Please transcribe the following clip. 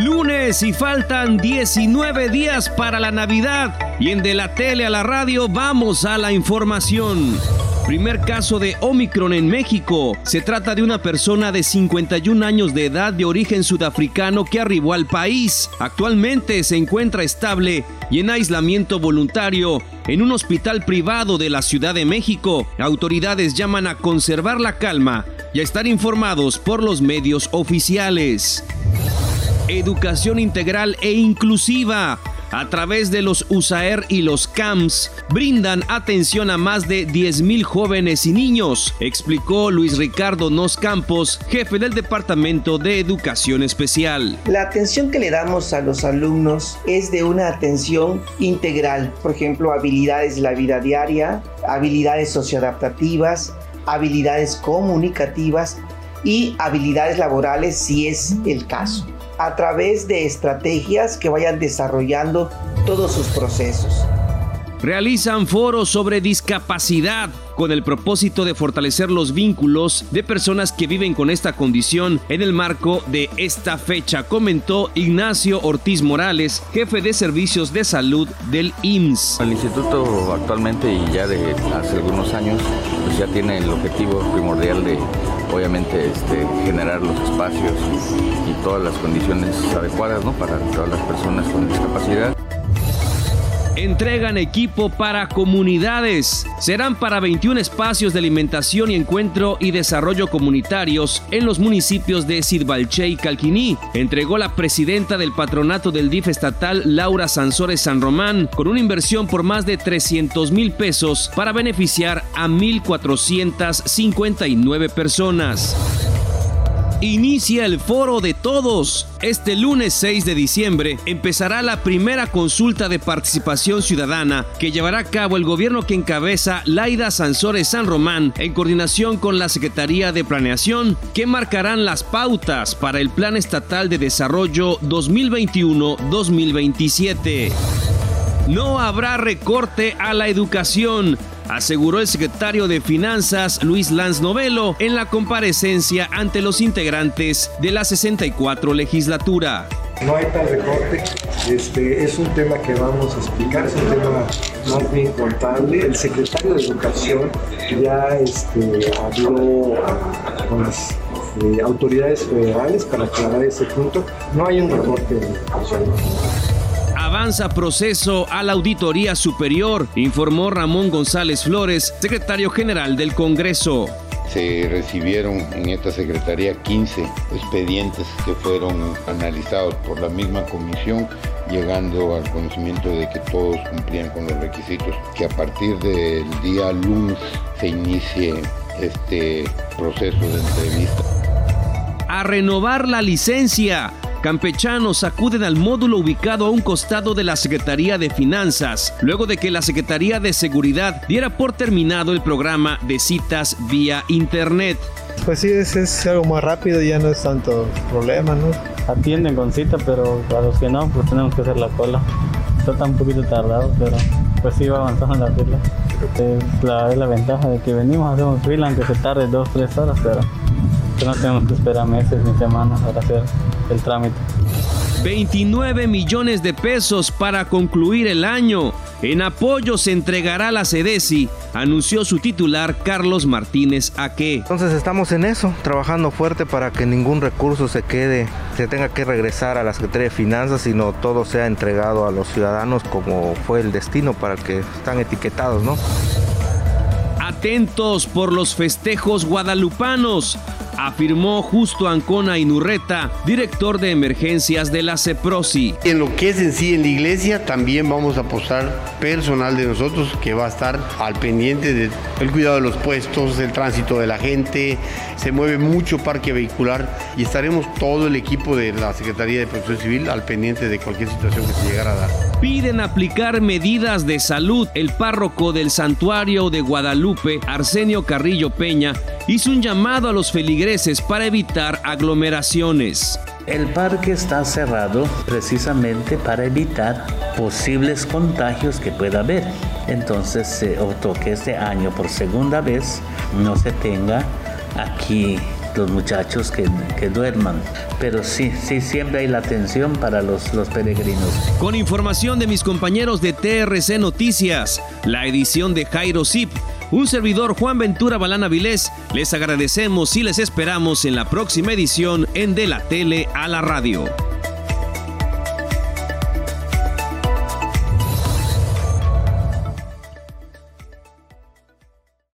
Lunes y faltan 19 días para la Navidad. Y en De la Tele a la Radio vamos a la información. Primer caso de Omicron en México. Se trata de una persona de 51 años de edad de origen sudafricano que arribó al país. Actualmente se encuentra estable y en aislamiento voluntario en un hospital privado de la Ciudad de México. Autoridades llaman a conservar la calma y a estar informados por los medios oficiales. Educación integral e inclusiva. A través de los USAER y los CAMS, brindan atención a más de 10.000 jóvenes y niños, explicó Luis Ricardo Nos Campos, jefe del Departamento de Educación Especial. La atención que le damos a los alumnos es de una atención integral, por ejemplo, habilidades de la vida diaria, habilidades socioadaptativas, habilidades comunicativas y habilidades laborales si es el caso a través de estrategias que vayan desarrollando todos sus procesos. Realizan foros sobre discapacidad con el propósito de fortalecer los vínculos de personas que viven con esta condición en el marco de esta fecha, comentó Ignacio Ortiz Morales, jefe de servicios de salud del IMSS. El instituto actualmente y ya de hace algunos años pues ya tiene el objetivo primordial de obviamente este, generar los espacios y, todas las condiciones adecuadas para todas las personas con discapacidad. Entregan equipo para comunidades. Serán para 21 espacios de alimentación y encuentro y desarrollo comunitarios en los municipios de Sidbalché y Calquiní. Entregó la presidenta del patronato del DIF estatal, Laura Sansores San Román, con una inversión por más de 300 mil pesos para beneficiar a 1.459 personas. Inicia el foro de todos. Este lunes 6 de diciembre empezará la primera consulta de participación ciudadana que llevará a cabo el gobierno que encabeza Laida Sansores San Román en coordinación con la Secretaría de Planeación que marcarán las pautas para el Plan Estatal de Desarrollo 2021-2027. No habrá recorte a la educación aseguró el secretario de Finanzas Luis Lanz Novelo en la comparecencia ante los integrantes de la 64 legislatura. No hay tal recorte, este, es un tema que vamos a explicar, es un tema más bien contable. El secretario de Educación ya este, habló con las eh, autoridades federales para aclarar ese punto. No hay un recorte de educación avanza proceso a la Auditoría Superior, informó Ramón González Flores, secretario general del Congreso. Se recibieron en esta Secretaría 15 expedientes que fueron analizados por la misma comisión, llegando al conocimiento de que todos cumplían con los requisitos, que a partir del día lunes se inicie este proceso de entrevista. A renovar la licencia Campechanos acuden al módulo ubicado a un costado de la Secretaría de Finanzas, luego de que la Secretaría de Seguridad diera por terminado el programa de citas vía Internet. Pues sí, es, algo más rápido, ya no es tanto problema, ¿no? Atienden con cita, pero para los que no, pues tenemos que hacer la cola. Está un poquito tardado, pero pues sí va avanzando la fila. Es la, es la ventaja de que venimos a hacer un fila, aunque se tarde dos, tres horas, pero no tenemos que esperar meses ni semanas para hacer el trámite. 29 millones de pesos para concluir el año. En apoyo se entregará la CEDESI, anunció su titular Carlos Martínez Aque. Entonces estamos en eso, trabajando fuerte para que ningún recurso se quede, se tenga que regresar a la Secretaría de Finanzas, sino todo sea entregado a los ciudadanos como fue el destino para el que están etiquetados, ¿no? Atentos por los festejos guadalupanos afirmó Justo Ancona Inurreta, director de emergencias de la CEPROSI. En lo que es en sí en la iglesia, también vamos a postar personal de nosotros que va a estar al pendiente del cuidado de los puestos, el tránsito de la gente, se mueve mucho parque vehicular y estaremos todo el equipo de la Secretaría de Protección Civil al pendiente de cualquier situación que se llegara a dar. Piden aplicar medidas de salud. El párroco del santuario de Guadalupe, Arsenio Carrillo Peña, hizo un llamado a los feligreses para evitar aglomeraciones. El parque está cerrado precisamente para evitar posibles contagios que pueda haber. Entonces se optó que este año por segunda vez no se tenga aquí los muchachos que, que, duerman. Pero sí, sí, siempre hay la atención para los, los peregrinos. Con información de mis compañeros de TRC Noticias, la edición de Jairo Zip, un servidor Juan Ventura Balana Vilés, les agradecemos y les esperamos en la próxima edición en De la Tele a la Radio.